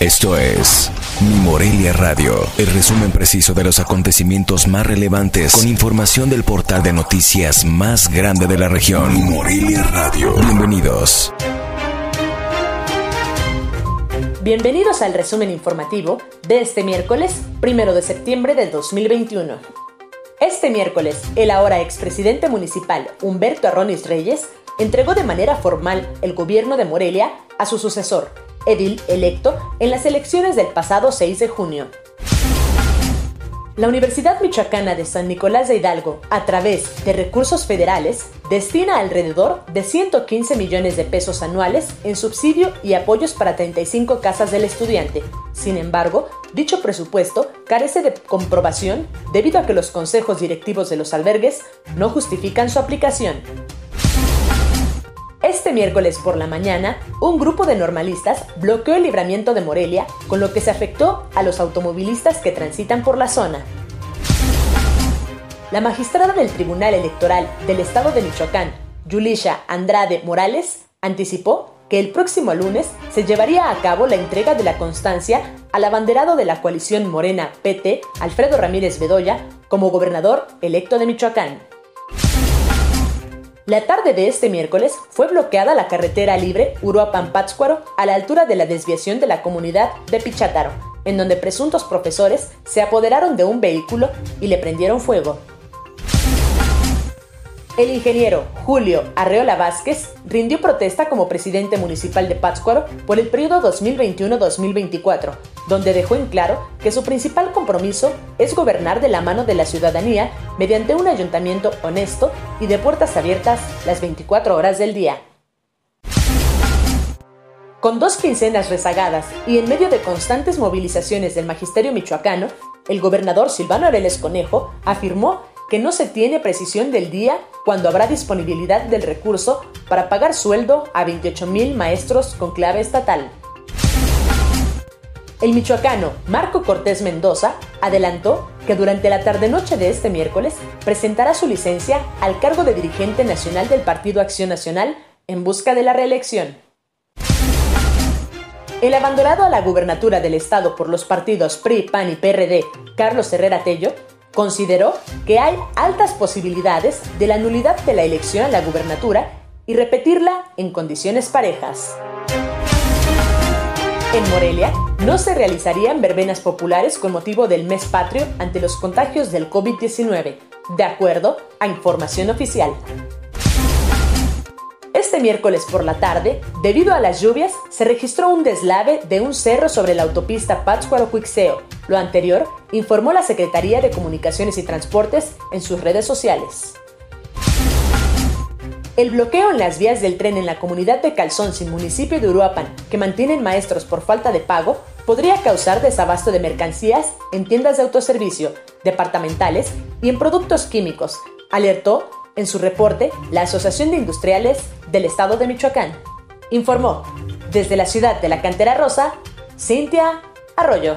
Esto es Mi Morelia Radio, el resumen preciso de los acontecimientos más relevantes con información del portal de noticias más grande de la región. Mi Morelia Radio. Bienvenidos. Bienvenidos al resumen informativo de este miércoles, primero de septiembre del 2021. Este miércoles, el ahora expresidente municipal Humberto Arronis Reyes entregó de manera formal el gobierno de Morelia a su sucesor, edil electo en las elecciones del pasado 6 de junio. La Universidad Michoacana de San Nicolás de Hidalgo, a través de recursos federales, destina alrededor de 115 millones de pesos anuales en subsidio y apoyos para 35 casas del estudiante. Sin embargo, dicho presupuesto carece de comprobación debido a que los consejos directivos de los albergues no justifican su aplicación. Este miércoles por la mañana, un grupo de normalistas bloqueó el libramiento de Morelia, con lo que se afectó a los automovilistas que transitan por la zona. La magistrada del Tribunal Electoral del Estado de Michoacán, Yulisha Andrade Morales, anticipó que el próximo lunes se llevaría a cabo la entrega de la constancia al abanderado de la coalición Morena PT, Alfredo Ramírez Bedoya, como gobernador electo de Michoacán. La tarde de este miércoles fue bloqueada la carretera libre Uruapan-Pátzcuaro a la altura de la desviación de la comunidad de Pichátaro, en donde presuntos profesores se apoderaron de un vehículo y le prendieron fuego. El ingeniero Julio Arreola Vázquez rindió protesta como presidente municipal de Pátzcuaro por el periodo 2021-2024, donde dejó en claro que su principal compromiso es gobernar de la mano de la ciudadanía mediante un ayuntamiento honesto y de puertas abiertas las 24 horas del día. Con dos quincenas rezagadas y en medio de constantes movilizaciones del magisterio michoacano, el gobernador Silvano Areles Conejo afirmó que no se tiene precisión del día cuando habrá disponibilidad del recurso para pagar sueldo a 28.000 maestros con clave estatal. El michoacano Marco Cortés Mendoza adelantó que durante la tarde-noche de este miércoles presentará su licencia al cargo de dirigente nacional del Partido Acción Nacional en busca de la reelección. El abandonado a la gubernatura del estado por los partidos PRI, PAN y PRD, Carlos Herrera Tello, consideró que hay altas posibilidades de la nulidad de la elección a la gubernatura y repetirla en condiciones parejas. En Morelia no se realizarían verbenas populares con motivo del mes patrio ante los contagios del COVID-19, de acuerdo a información oficial. Este miércoles por la tarde, debido a las lluvias, se registró un deslave de un cerro sobre la autopista Pátzcuaro-Cuixeo. Lo anterior informó la Secretaría de Comunicaciones y Transportes en sus redes sociales. El bloqueo en las vías del tren en la comunidad de Calzón, sin municipio de Uruapan, que mantienen maestros por falta de pago, podría causar desabasto de mercancías en tiendas de autoservicio, departamentales y en productos químicos, alertó en su reporte la Asociación de Industriales del Estado de Michoacán. Informó desde la ciudad de la Cantera Rosa, Cintia Arroyo.